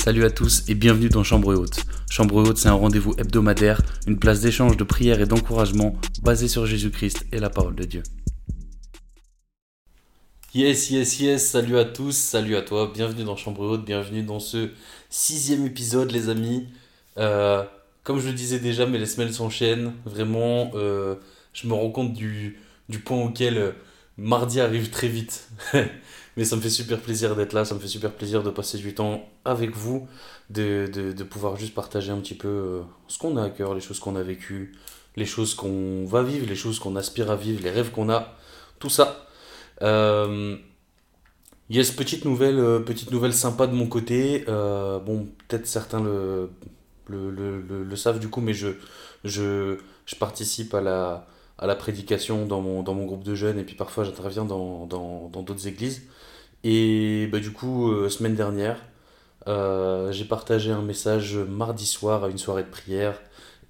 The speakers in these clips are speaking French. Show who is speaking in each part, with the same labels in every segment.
Speaker 1: Salut à tous et bienvenue dans Chambre Haute. Chambre Haute, c'est un rendez-vous hebdomadaire, une place d'échange, de prière et d'encouragement basé sur Jésus-Christ et la parole de Dieu. Yes, yes, yes, salut à tous, salut à toi, bienvenue dans Chambre Haute, bienvenue dans ce sixième épisode les amis. Euh, comme je le disais déjà, mais les semaines s'enchaînent, vraiment, euh, je me rends compte du, du point auquel euh, mardi arrive très vite. Mais ça me fait super plaisir d'être là, ça me fait super plaisir de passer du temps avec vous, de, de, de pouvoir juste partager un petit peu euh, ce qu'on a à cœur, les choses qu'on a vécues, les choses qu'on va vivre, les choses qu'on aspire à vivre, les rêves qu'on a, tout ça. Euh, yes, petite nouvelle, euh, petite nouvelle sympa de mon côté. Euh, bon, peut-être certains le, le, le, le, savent du coup, mais je, je, je participe à la, à la prédication dans mon, dans mon groupe de jeunes et puis parfois j'interviens dans dans, dans d'autres églises. Et bah, du coup, euh, semaine dernière, euh, j'ai partagé un message mardi soir à une soirée de prière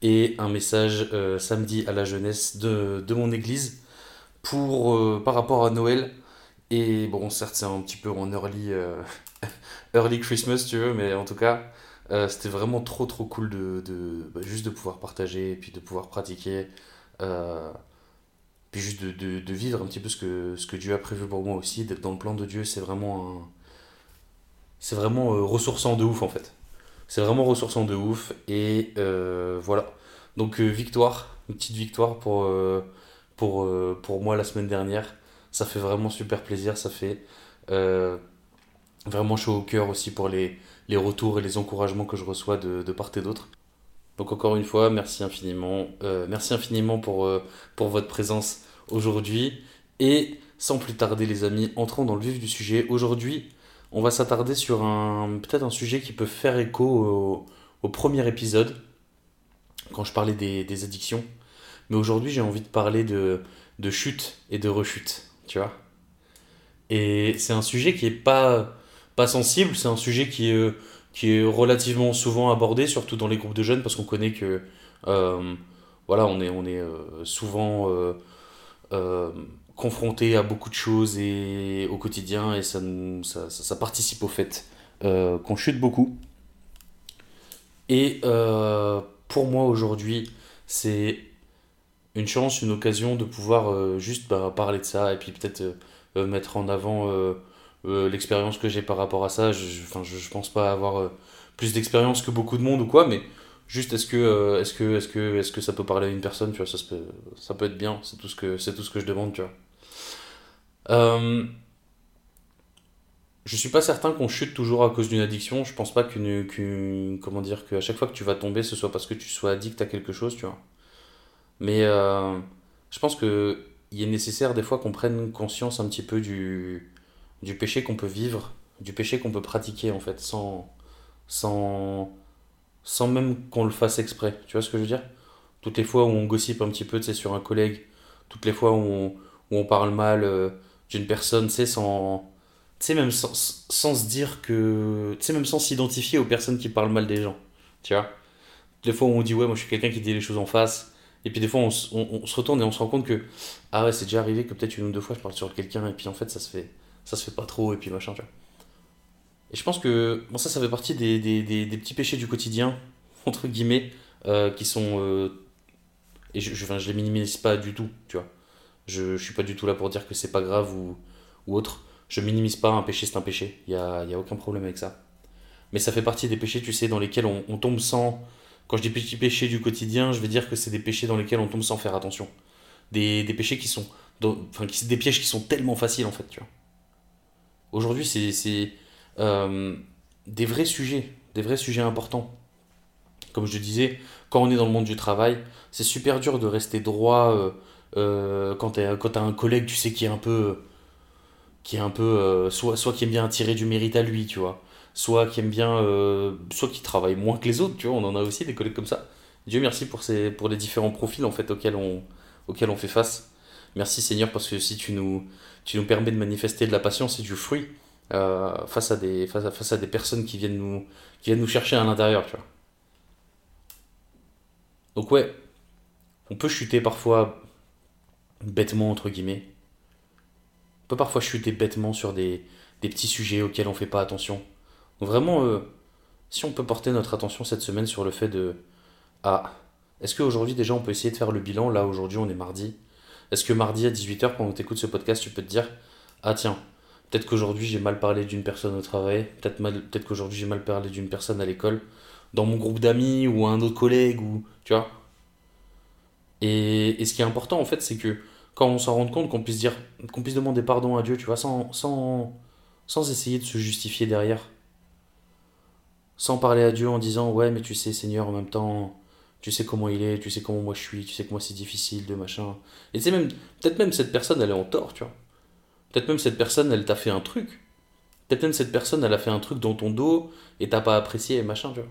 Speaker 1: et un message euh, samedi à la jeunesse de, de mon église pour, par rapport à Noël. Et bon, certes, c'est un petit peu en early, early Christmas, tu veux, mais en tout cas, c'était vraiment trop trop cool de, de bah, juste de pouvoir partager et puis de pouvoir pratiquer. Puis juste de, vivre un petit peu ce que, Dieu a prévu pour moi aussi, d'être dans le plan de Dieu, c'est vraiment un... C'est vraiment euh, ressourçant de ouf en fait. C'est vraiment ressourçant de ouf. Et euh, voilà. Donc euh, victoire, une petite victoire pour, pour, pour moi la semaine dernière. Ça fait vraiment super plaisir. Ça fait vraiment chaud au cœur aussi pour les, retours et les encouragements que je reçois de part et d'autre. Donc encore une fois, merci infiniment. Euh, merci infiniment pour, euh, pour votre présence aujourd'hui. Et sans plus tarder les amis, entrons dans le vif du sujet. Aujourd'hui, on va s'attarder sur un peut-être un sujet qui peut faire écho au, au premier épisode, quand je parlais des, des addictions. Mais aujourd'hui, j'ai envie de parler de, de chute et de rechute, tu vois. Et c'est un sujet qui est pas, pas sensible, c'est un sujet qui est, euh, qui est relativement souvent abordé, surtout dans les groupes de jeunes, parce qu'on connaît que euh, voilà, on est, euh, souvent euh, confronté à beaucoup de choses et au quotidien, et ça, participe au fait qu'on chute beaucoup. Et pour moi aujourd'hui, c'est une chance, une occasion de pouvoir juste bah, parler de ça et puis peut-être mettre en avant euh, l'expérience que j'ai par rapport à ça. Je, je, pense pas avoir euh, plus d'expérience que beaucoup de monde ou quoi, mais juste est-ce que, euh, est-ce que, est-ce que, est-ce que ça peut parler à une personne, tu vois, ça, peut, ça peut être bien, c'est tout ce que, tout ce que je demande, tu vois. Je suis pas certain qu'on chute toujours à cause d'une addiction. Je pense pas qu'une, comment dire, qu'à chaque fois que tu vas tomber, ce soit parce que tu sois addict à quelque chose, tu vois. Mais je pense que il est nécessaire des fois qu'on prenne conscience un petit peu du, du péché qu'on peut vivre, du péché qu'on peut pratiquer en fait, sans, sans, sans même qu'on le fasse exprès. Tu vois ce que je veux dire? Toutes les fois où on gossipe un petit peu, sur un collègue, toutes les fois où on, où on parle mal euh, d'une personne, sais, sans, même sans, sans se dire que, tu même sans s'identifier aux personnes qui parlent mal des gens, tu vois? Les fois où on dit, ouais, moi je suis quelqu'un qui dit les choses en face, et puis des fois on, on- on se retourne et on se rend compte que, ah ouais, c'est déjà arrivé que peut-être une ou deux fois je parle sur quelqu'un, et puis en fait ça se fait, ça se fait pas trop, et puis machin, tu vois. Et je pense que, bon, ça, ça fait partie des, des, des, petits péchés du quotidien, entre guillemets, euh, qui sont, euh, et je, je, je les minimise pas du tout, tu vois. Je, je suis pas du tout là pour dire que c'est pas grave ou, ou autre. Je minimise pas un péché, c'est un péché. Il y a, y a aucun problème avec ça. Mais ça fait partie des péchés, tu sais, dans lesquels on, tombe sans. Quand je dis petits péchés du quotidien, je veux dire que c'est des péchés dans lesquels on tombe sans faire attention. Des, des péchés qui sont. Enfin, qui, des pièges qui sont tellement faciles, en fait, tu vois. Aujourd'hui, c'est euh, des vrais sujets, des vrais sujets importants. Comme je disais, quand on est dans le monde du travail, c'est super dur de rester droit euh, euh, quand quand t'as un collègue, tu sais, qui est un peu qui est un peu euh, soit soit qui aime bien tirer du mérite à lui tu vois. Soit qui aime bien euh, soit qui travaille moins que les autres tu vois. On en a aussi des collègues comme ça. Dieu merci pour ces pour les différents profils en fait auxquels on auxquels on fait face merci Seigneur parce que si tu nous tu nous permets de manifester de la patience et du fruit euh, face à des face à, face à des personnes qui viennent nous qui viennent nous chercher à l'intérieur tu vois donc ouais on peut chuter parfois bêtement entre guillemets on peut parfois chuter bêtement sur des, des petits sujets auxquels on fait pas attention. Donc vraiment, euh, si on peut porter notre attention cette semaine sur le fait de Ah, est-ce qu'aujourd'hui déjà on peut essayer de faire le bilan? Là aujourd'hui on est mardi. Est-ce que mardi à 18h, pendant que tu écoutes ce podcast, tu peux te dire Ah tiens, peut-être qu'aujourd'hui j'ai mal parlé d'une personne au travail, peut-être peut qu'aujourd'hui j'ai mal parlé d'une personne à l'école, dans mon groupe d'amis ou un autre collègue, ou tu vois. Et, ce qui est important en fait, c'est que quand on s'en rend compte, qu'on puisse dire, qu'on puisse demander pardon à Dieu, tu vois, sans, sans, sans essayer de se justifier derrière. Sans parler à Dieu en disant, ouais, mais tu sais, Seigneur, en même temps, tu sais comment il est, tu sais comment moi je suis, tu sais que moi c'est difficile, de machin. Et tu sais, même, peut-être même cette personne, elle est en tort, tu vois. Peut-être même cette personne, elle t'a fait un truc. Peut-être même cette personne, elle a fait un truc dans ton dos et t'as pas apprécié, machin, tu vois.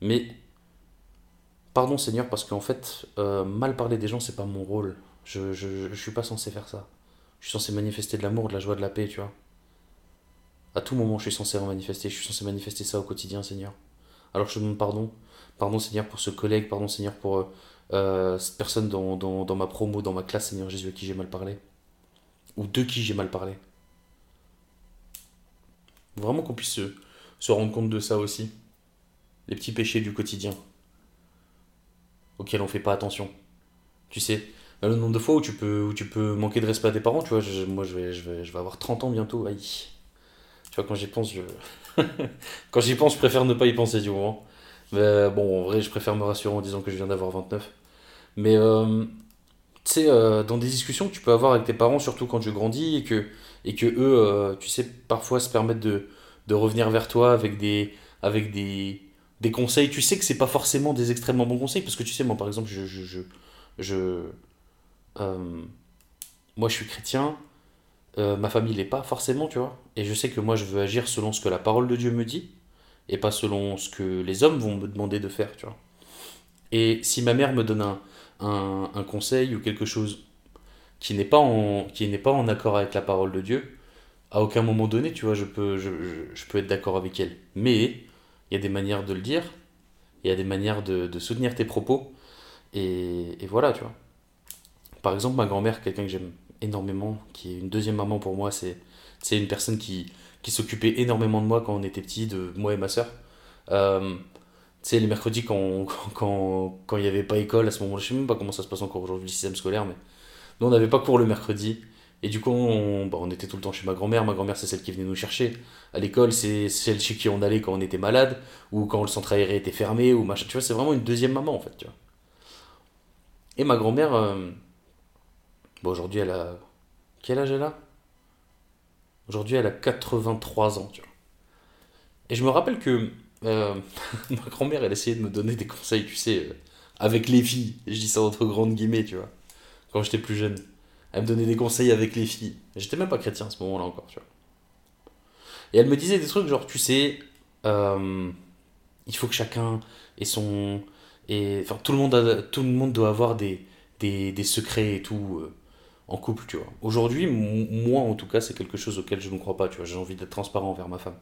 Speaker 1: Mais, pardon Seigneur, parce qu'en fait, euh, mal parler des gens, c'est pas mon rôle. Je, je, je suis pas censé faire ça. Je suis censé manifester de l'amour, de la joie, de la paix, tu vois. À tout moment, je suis censé en manifester. Je suis censé manifester ça au quotidien, Seigneur. Alors je te demande pardon. Pardon, Seigneur, pour ce collègue. Pardon, Seigneur, pour euh, cette personne dans, ma promo, dans ma classe, Seigneur Jésus, à qui j'ai mal parlé. Ou de qui j'ai mal parlé. Vraiment qu'on puisse se, rendre compte de ça aussi. Les petits péchés du quotidien. Auxquels on fait pas attention. Tu sais, le nombre de fois où tu peux, tu peux manquer de respect à tes parents, tu vois, moi je vais, avoir 30 ans bientôt, aïe. Tu vois, quand j'y pense, quand j'y pense, je préfère ne pas y penser du moment. Mais bon, en vrai, je préfère me rassurer en disant que je viens d'avoir 29. Mais, euh, tu sais, euh, dans des discussions que tu peux avoir avec tes parents, surtout quand tu grandis, et que, et que eux, euh, tu sais, parfois se permettent de, de revenir vers toi avec des, avec des, des conseils. Tu sais que c'est pas forcément des extrêmement bons conseils, parce que tu sais, moi par exemple, je, je, je, je euh, moi je suis chrétien, euh, ma famille l'est pas forcément, tu vois. Et je sais que moi je veux agir selon ce que la parole de Dieu me dit, et pas selon ce que les hommes vont me demander de faire, tu vois. Et si ma mère me donne un, un, un conseil ou quelque chose qui n'est pas, en, qui pas en accord avec la parole de Dieu, à aucun moment donné, tu vois, je peux, je, je, peux être d'accord avec elle. Mais il y a des manières de le dire, il y a des manières de, soutenir tes propos, et, et voilà, tu vois. Par exemple, ma grand-mère, quelqu'un que j'aime énormément, qui est une deuxième maman pour moi, c'est une personne qui, qui s'occupait énormément de moi quand on était petit, de moi et ma soeur. Euh, tu sais, les mercredis, quand, quand, quand il n'y avait pas école, à ce moment-là, je sais même pas comment ça se passe encore aujourd'hui, le système scolaire, mais nous, on n'avait pas cours le mercredi. Et du coup, on, bah, on était tout le temps chez ma grand-mère. Ma grand-mère, c'est celle qui venait nous chercher. À l'école, c'est celle chez qui on allait quand on était malade, ou quand le centre aéré était fermé, ou machin. Tu vois, c'est vraiment une deuxième maman, en fait, tu. Et ma grand-mère, euh, Bon, aujourd'hui, elle a. Quel âge elle a? Aujourd'hui, elle a 83 ans, tu vois. Et je me rappelle que euh, ma grand-mère, elle essayait de me donner des conseils, tu sais, euh, avec les filles. Je dis ça entre grandes guillemets, tu vois. Quand j'étais plus jeune. Elle me donnait des conseils avec les filles. J'étais même pas chrétien à ce moment-là encore, tu vois. Et elle me disait des trucs genre, tu sais, euh, il faut que chacun ait son. Et, enfin, tout le, monde tout le monde doit avoir des, des, des secrets et tout en couple, tu vois. Aujourd'hui, moi en tout cas, c'est quelque chose auquel je ne crois pas, tu vois. J'ai envie d'être transparent envers ma femme.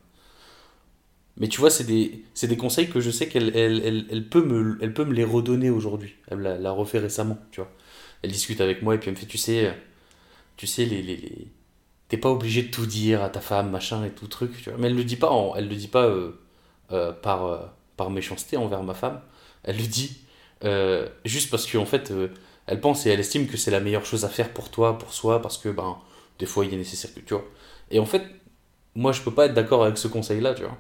Speaker 1: Mais tu vois, c'est des, des conseils que je sais qu'elle elle, elle, elle, peut, me, peut me les redonner aujourd'hui. Elle l'a, refait récemment, tu vois. Elle discute avec moi et puis elle me fait, tu sais, tu sais, les, les, les... t'es pas obligé de tout dire à ta femme, machin et tout truc, tu vois. Mais elle le dit pas, elle le dit pas euh, euh, par, euh, par méchanceté envers ma femme. Elle le dit juste parce qu'en en fait elle pense et elle estime que c'est la meilleure chose à faire pour toi, pour soi, parce que ben, des fois il est nécessaire que tu vois. Et en fait, moi je peux pas être d'accord avec ce conseil-là, tu vois.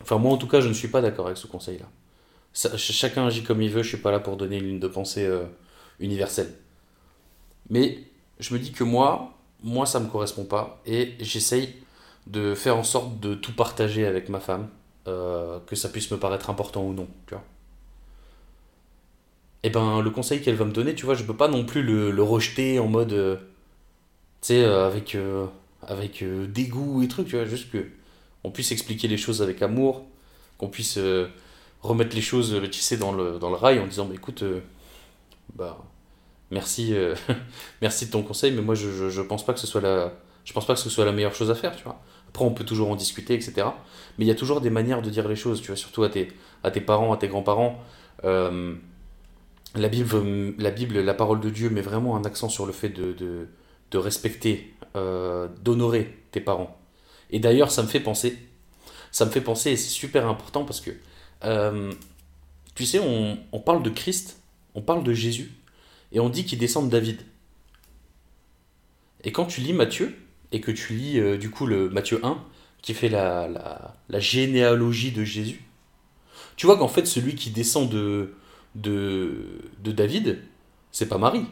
Speaker 1: Enfin, moi en tout cas, je ne suis pas d'accord avec ce conseil-là. chacun agit comme il veut, je suis pas là pour donner une ligne de pensée euh, universelle. Mais je me dis que moi, moi ça me correspond pas et j'essaye de faire en sorte de tout partager avec ma femme, euh, que ça puisse me paraître important ou non, tu vois et eh ben le conseil qu'elle va me donner, tu vois, je peux pas non plus le, le rejeter en mode, euh, tu sais, euh, avec, euh, avec dégoût et trucs, tu vois, juste que on puisse expliquer les choses avec amour, qu'on puisse remettre les choses, tu sais, dans le, dans le rail en disant, bah, écoute, bah, merci, merci de ton conseil, mais moi je, je, je, pense pas que ce soit la, je pense pas que ce soit la meilleure chose à faire, tu vois. Après, on peut toujours en discuter, etc. Mais il y a toujours des manières de dire les choses, tu vois, surtout à tes, à tes parents, à tes grands-parents. La Bible, la Bible, la parole de Dieu met vraiment un accent sur le fait de, de, de respecter, euh, d'honorer tes parents. Et d'ailleurs, ça me fait penser, ça me fait penser, et c'est super important parce que, euh, tu sais, on, on parle de Christ, on parle de Jésus, et on dit qu'il descend de David. Et quand tu lis Matthieu, et que tu lis euh, du coup le Matthieu 1, qui fait la, la généalogie de Jésus, tu vois qu'en fait celui qui descend de, de, David, c'est pas Marie,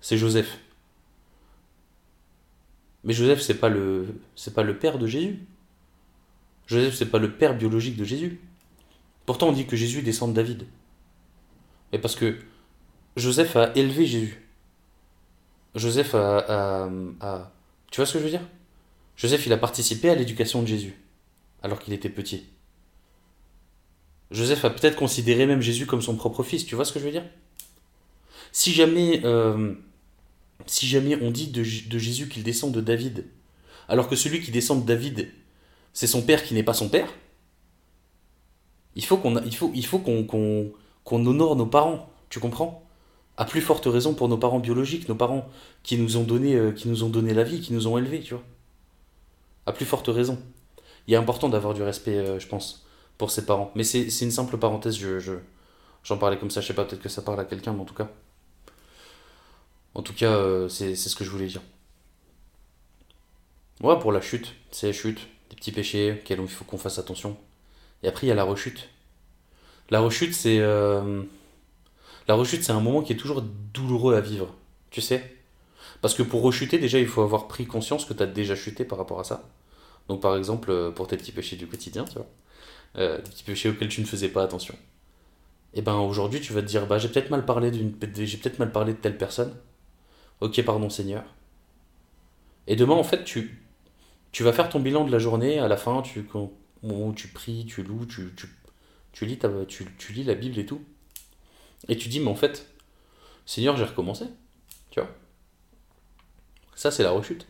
Speaker 1: c'est Joseph. Mais Joseph, c'est pas le pas le père de Jésus. Joseph, c'est pas le père biologique de Jésus. Pourtant, on dit que Jésus descend de David. Mais parce que Joseph a élevé Jésus. Joseph a, a- a- Tu vois ce que je veux dire? Joseph, il a participé à l'éducation de Jésus, alors qu'il était petit. Joseph a peut-être considéré même Jésus comme son propre fils, tu vois ce que je veux dire? Si jamais, euh, si jamais on dit de, Jésus qu'il descend de David, alors que celui qui descend de David, c'est son père qui n'est pas son père, il faut qu'on honore nos parents, tu comprends? À plus forte raison pour nos parents biologiques, nos parents qui nous ont donné, euh, qui nous ont donné la vie, qui nous ont élevés, tu vois. À plus forte raison. Il est important d'avoir du respect, euh, je pense, pour ses parents. Mais c'est une simple parenthèse, je, je- j'en parlais comme ça, je sais pas, peut-être que ça parle à quelqu'un, mais en tout cas. En tout cas, euh, c'est ce que je voulais dire. Ouais, pour la chute, c'est chute, des petits péchés auxquels il faut qu'on fasse attention. Et après, il y a la rechute. La rechute, c'est. euh, La rechute, c'est un moment qui est toujours douloureux à vivre, tu sais. Parce que pour rechuter, déjà, il faut avoir pris conscience que tu as déjà chuté par rapport à ça. Donc, par exemple, euh, pour tes petits péchés du quotidien, tu vois. Euh, des petits péchés auxquels tu ne faisais pas attention. Et ben aujourd'hui, tu vas te dire, bah, j'ai peut-être mal parlé d'une, j'ai peut-être mal parlé de telle personne. Ok, pardon, Seigneur. Et demain, en fait, tu, tu vas faire ton bilan de la journée. À la fin, tu, où tu pries, tu loues, tu, tu, tu lis tu, tu lis la Bible et tout. Et tu dis, mais en fait, Seigneur, j'ai recommencé. Tu vois. Ça, c'est la rechute.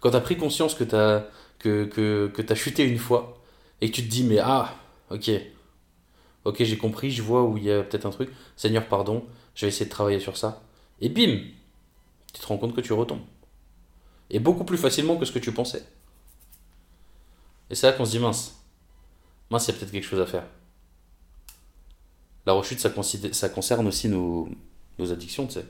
Speaker 1: Quand tu as pris conscience que tu as, que, que, que t'as chuté une fois et tu te dis, mais ah, ok, ok, j'ai compris, je vois où il y a peut-être un truc. Seigneur, pardon, je vais essayer de travailler sur ça. Et bim, tu te rends compte que tu retombes. Et beaucoup plus facilement que ce que tu pensais. Et c'est là qu'on se dit, mince, mince, il y a peut-être quelque chose à faire. La rechute, ça, concerne aussi nos, addictions, tu sais.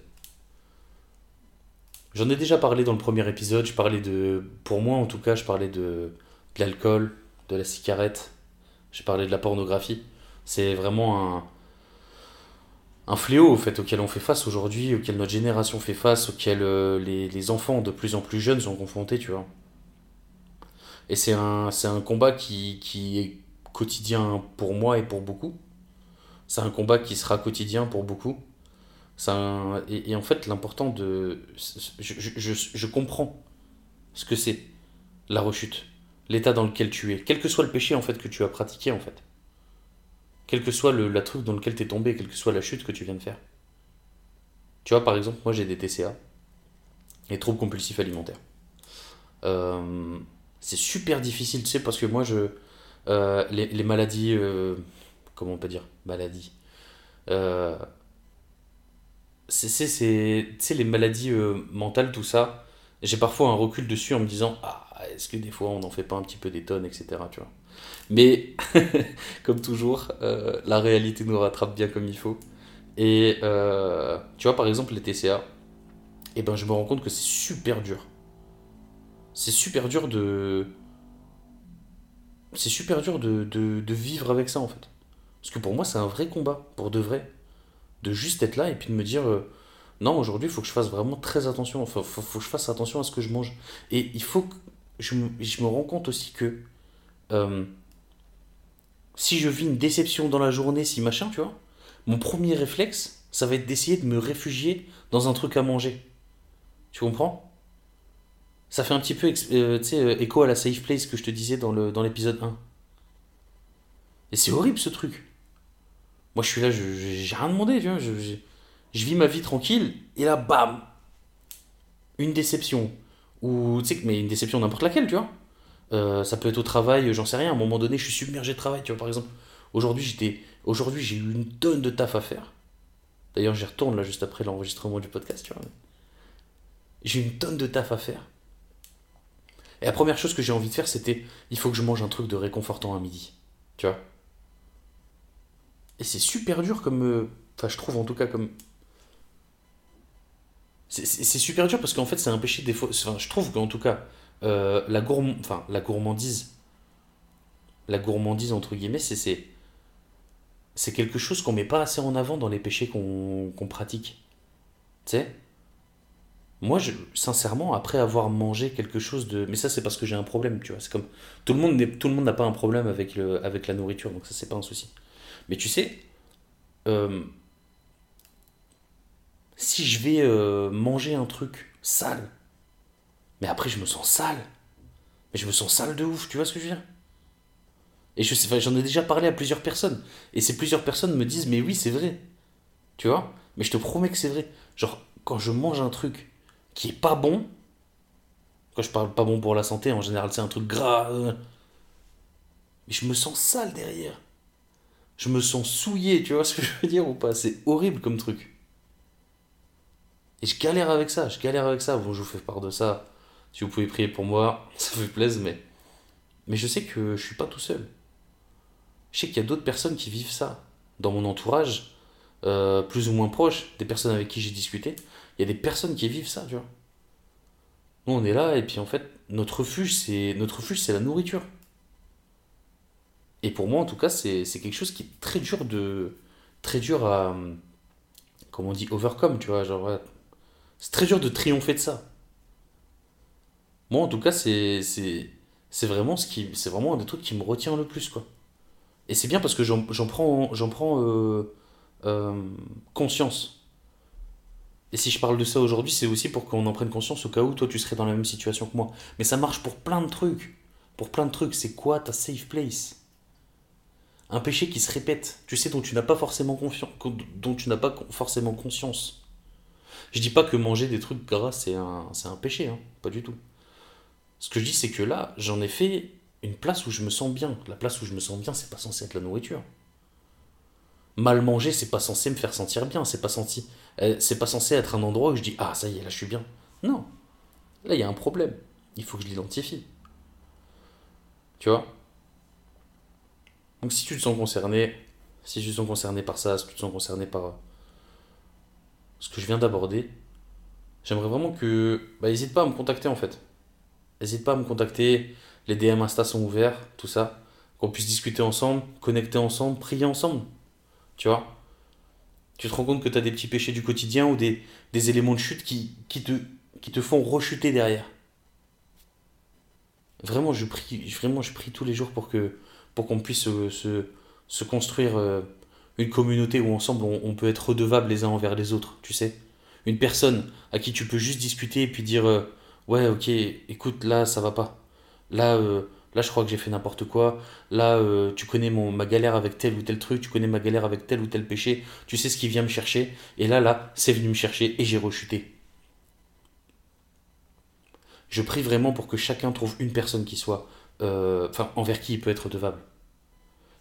Speaker 1: J'en ai déjà parlé dans le premier épisode, je parlais de, pour moi en tout cas, je parlais de l'alcool, de la cigarette, j'ai parlé de la pornographie. C'est vraiment un, un fléau au fait auquel on fait face aujourd'hui, auquel notre génération fait face, auquel euh, les, les enfants de plus en plus jeunes sont confrontés, tu vois. Et c'est un, un combat qui, qui est quotidien pour moi et pour beaucoup. C'est un combat qui sera quotidien pour beaucoup. Un- et, et en fait, l'important de... Je, je, je, je comprends ce que c'est, la rechute. L'état dans lequel tu es. Quel que soit le péché, en fait, que tu as pratiqué, en fait. Quel que soit le, la truc dans lequel tu es tombé, quelle que soit la chute que tu viens de faire. Tu vois, par exemple, moi, j'ai des TCA. Les troubles compulsifs alimentaires. Euh, c'est super difficile, tu sais, parce que moi, je... euh, les, maladies... euh, comment on peut dire? Maladies. C'est les maladies mentales, tout ça, j'ai parfois un recul dessus en me disant, ah, est-ce que des fois on n'en fait pas un petit peu des tonnes, etc. Tu vois. Mais, comme toujours, euh, la réalité nous rattrape bien comme il faut. Et euh, tu vois, par exemple, les TCA, et ben, je me rends compte que c'est super dur. C'est super dur de. C'est super dur de, vivre avec ça en fait. Parce que pour moi, c'est un vrai combat, pour de vrai de juste être là et puis de me dire euh, non aujourd'hui il faut que je fasse vraiment très attention faut, faut que je fasse attention à ce que je mange et il faut que je me, rends compte aussi que euh, si je vis une déception dans la journée si machin tu vois mon premier réflexe ça va être d'essayer de me réfugier dans un truc à manger. Tu comprends? Ça fait un petit peu euh, euh, écho à la safe place que je te disais dans l'épisode 1 et c'est horrible ce truc. Moi, je suis là, j'ai rien demandé, tu je vis ma vie tranquille, et là, bam! Une déception. Ou, tu sais, mais une déception n'importe laquelle, tu vois. Euh, ça peut être au travail, j'en sais rien. À un moment donné, je suis submergé de travail, tu vois. Par exemple, aujourd'hui, j'étais, aujourd'hui, j'ai eu une tonne de taf à faire. D'ailleurs, j'y retourne là juste après l'enregistrement du podcast, tu vois. J'ai une tonne de taf à faire. Et la première chose que j'ai envie de faire, c'était il faut que je mange un truc de réconfortant à midi. Tu vois Et c'est super dur comme. euh, Enfin, je trouve en tout cas comme. C'est super dur parce qu'en fait, c'est un péché. Enfin, je trouve qu'en tout cas, euh, la, enfin, la gourmandise. La gourmandise, entre guillemets, c'est. c'est quelque chose qu'on met pas assez en avant dans les péchés qu'on pratique. Tu sais? Moi, je, sincèrement, après avoir mangé quelque chose de... Mais ça, c'est parce que j'ai un problème, tu vois. C'est comme... Tout le monde n'est- tout le monde n'a pas un problème avec, le, avec la nourriture, donc ça, c'est pas un souci. Mais tu sais, euh, si je vais euh, manger un truc sale, mais après je me sens sale, mais je me sens sale de ouf, tu vois ce que je veux dire? Et je sais, j'en ai déjà parlé à plusieurs personnes, et ces plusieurs personnes me disent, mais oui, c'est vrai, tu vois? Mais je te promets que c'est vrai. Genre, quand je mange un truc qui est pas bon, quand je parle pas bon pour la santé, en général c'est un truc gras, euh, mais je me sens sale derrière. Je me sens souillé, tu vois ce que je veux dire ou pas? C'est horrible comme truc. Et je galère avec ça, je galère avec ça. Bon, je vous fais part de ça. Si vous pouvez prier pour moi, ça fait plaisir, mais... Mais je sais que je suis pas tout seul. Je sais qu'il y a d'autres personnes qui vivent ça. Dans mon entourage, euh, plus ou moins proche, des personnes avec qui j'ai discuté, il y a des personnes qui vivent ça, tu vois. Nous, on est là, et puis en fait, notre refuge, c'est notre refuge, c'est la nourriture. Et pour moi, en tout cas, c'est c'est quelque chose qui est très dur de... Très dur à... Comment on dit Overcome, tu vois, genre... c'est très dur de triompher de ça. Moi, en tout cas, c'est vraiment ce vraiment un des trucs qui me retient le plus, quoi. Et c'est bien parce que j'en prends prends euh, euh, conscience. Et si je parle de ça aujourd'hui, c'est aussi pour qu'on en prenne conscience au cas où toi tu serais dans la même situation que moi. Mais ça marche pour plein de trucs. Pour plein de trucs. C'est quoi ta safe place? Un péché qui se répète, tu sais, dont tu n'as pas forcément dont tu n'as pas forcément conscience. Je dis pas que manger des trucs gras c'est un, un péché, hein. Pas du tout. Ce que je dis, c'est que là, j'en ai fait une place où je me sens bien. La place où je me sens bien, c'est pas censé être la nourriture. Mal manger, c'est pas censé me faire sentir bien. C'est pas euh, pas censé être un endroit où je dis ah ça y est, là je suis bien. Non, là il y a un problème. Il faut que je l'identifie. Tu vois? Donc si tu te sens concerné, si tu te sens concerné par ça, si tu te sens concerné par ce que je viens d'aborder, j'aimerais vraiment que, bah n'hésite pas à me contacter en fait. N'hésite pas à me contacter. Les DM Insta sont ouverts, tout ça. Qu'on puisse discuter ensemble, connecter ensemble, prier ensemble. Tu vois? Tu te rends compte que tu as des petits péchés du quotidien ou des, des éléments de chute qui, qui te, qui te font rechuter derrière. Vraiment, je prie, vraiment, je prie tous les jours pour que, pour qu'on puisse se, se, se construire euh, une communauté où ensemble on, peut être redevables les uns envers les autres, tu sais. Une personne à qui tu peux juste discuter et puis dire euh, ouais ok écoute là ça va pas. Là euh, là je crois que j'ai fait n'importe quoi. Là euh, tu connais mon, ma galère avec tel ou tel truc, tu connais ma galère avec tel ou tel péché, tu sais ce qui vient me chercher et là là c'est venu me chercher et j'ai rechuté. Je prie vraiment pour que chacun trouve une personne qui soit enfin envers qui il peut être redevable.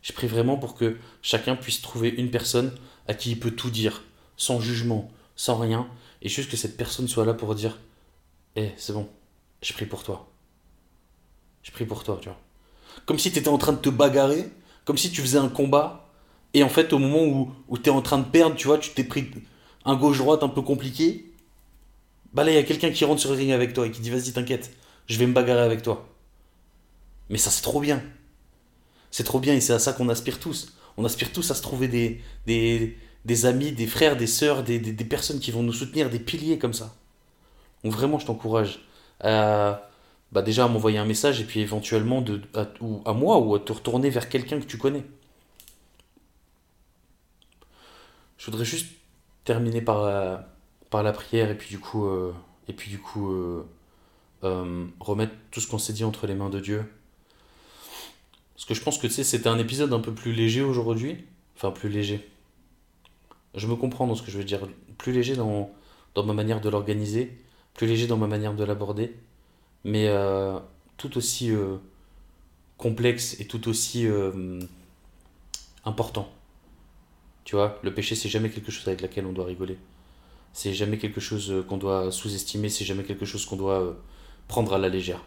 Speaker 1: Je prie vraiment pour que chacun puisse trouver une personne à qui il peut tout dire, sans jugement, sans rien, et juste que cette personne soit là pour dire Eh, c'est bon, je prie pour toi. Je prie pour toi, tu vois. Comme si tu étais en train de te bagarrer, comme si tu faisais un combat, et en fait, au moment où, où tu es en train de perdre, tu vois, tu t'es pris un gauche-droite un peu compliqué, bah là, il y a quelqu'un qui rentre sur le ring avec toi et qui dit Vas-y, t'inquiète, je vais me bagarrer avec toi. Mais ça, c'est trop bien. C'est trop bien et c'est à ça qu'on aspire tous. On aspire tous à se trouver des, des, des amis, des frères, des sœurs, des, des, personnes qui vont nous soutenir, des piliers comme ça. Donc vraiment, je t'encourage à, bah déjà à m'envoyer un message et puis éventuellement de, à, ou à moi ou à te retourner vers quelqu'un que tu connais. Je voudrais juste terminer par la, par la prière et puis du coup, euh, et puis du coup euh, euh, remettre tout ce qu'on s'est dit entre les mains de Dieu. Parce que je pense que c'était un épisode un peu plus léger aujourd'hui. Enfin, plus léger. Je me comprends dans ce que je veux dire. Plus léger dans, dans ma manière de l'organiser, plus léger dans ma manière de l'aborder, mais euh, tout aussi euh, complexe et tout aussi euh, important. Tu vois, le péché, c'est jamais quelque chose avec laquelle on doit rigoler. C'est jamais quelque chose qu'on doit sous-estimer, c'est jamais quelque chose qu'on doit prendre à la légère.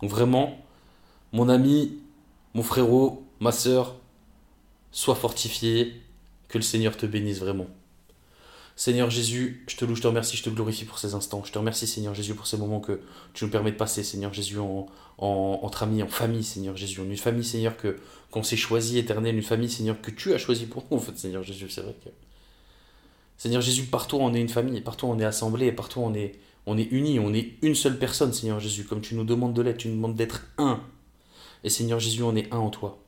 Speaker 1: Donc vraiment, mon ami, mon frérot, ma soeur, sois fortifié, que le Seigneur te bénisse vraiment. Seigneur Jésus, je te loue, je te remercie, je te glorifie pour ces instants. Je te remercie, Seigneur Jésus, pour ces moments que tu nous permets de passer, Seigneur Jésus, en, entre amis, en famille, Seigneur Jésus. Une famille, Seigneur, que qu'on s'est choisi, éternel. Une famille, Seigneur, que tu as choisi pour nous, en fait, Seigneur Jésus. C'est vrai que. Seigneur Jésus, partout on est une famille, partout on est assemblé, partout on est, on est unis, on est une seule personne, Seigneur Jésus. Comme tu nous demandes de l'être, tu nous demandes d'être un. Et Seigneur Jésus, on est un en toi.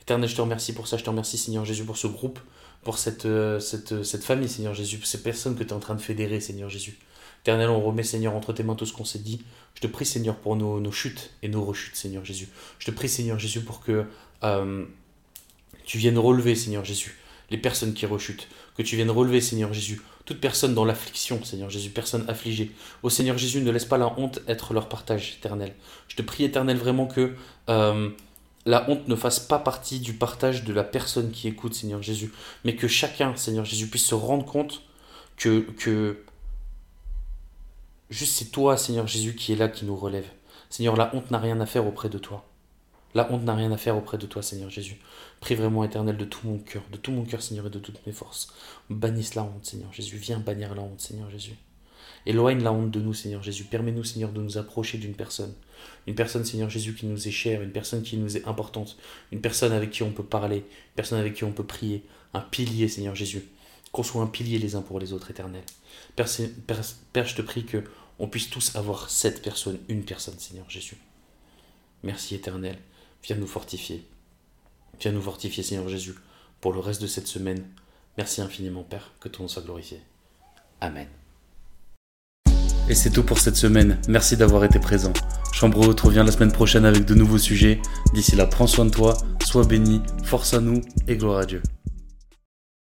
Speaker 1: Éternel, je te remercie pour ça. Je te remercie, Seigneur Jésus, pour ce groupe pour cette, euh, cette, euh, cette famille, Seigneur Jésus, pour ces personnes que tu es en train de fédérer, Seigneur Jésus. Éternel, on remet, Seigneur, entre tes mains tout ce qu'on s'est dit. Je te prie, Seigneur, pour nos, nos, chutes et nos rechutes, Seigneur Jésus. Je te prie, Seigneur Jésus, pour que euh, tu viennes relever, Seigneur Jésus, les personnes qui rechutent. Que tu viennes relever, Seigneur Jésus, toute personne dans l'affliction, Seigneur Jésus, personne affligée. Ô Seigneur Jésus, ne laisse pas la honte être leur partage éternel. Je te prie, éternel, vraiment que la honte ne fasse pas partie du partage de la personne qui écoute, Seigneur Jésus, mais que chacun, Seigneur Jésus, puisse se rendre compte que, que juste c'est toi, Seigneur Jésus, qui est là, qui nous relève. Seigneur, la honte n'a rien à faire auprès de toi. La honte n'a rien à faire auprès de toi, Seigneur Jésus. Prie vraiment, éternel, de tout mon cœur, de tout mon cœur, Seigneur, et de toutes mes forces. Bannisse la honte, Seigneur Jésus. Viens bannir la honte, Seigneur Jésus. Éloigne la honte de nous, Seigneur Jésus. Permets-nous, Seigneur, de nous approcher d'une personne. Une personne, Seigneur Jésus, qui nous est chère, une personne qui nous est importante, une personne avec qui on peut parler, une personne avec qui on peut prier, un pilier, Seigneur Jésus. Qu'on soit un pilier les uns pour les autres, éternel. Père, je te prie que on puisse tous avoir cette personne, une personne, Seigneur Jésus. Merci, éternel. Viens nous fortifier. Viens nous fortifier, Seigneur Jésus, pour le reste de cette semaine. Merci infiniment, Père, que ton nom soit glorifié. Amen. Et c'est tout pour cette semaine. Merci d'avoir été présent. Chambre haute revient la semaine prochaine avec de nouveaux sujets. D'ici là, prends soin de toi, sois béni, force à nous et gloire à Dieu.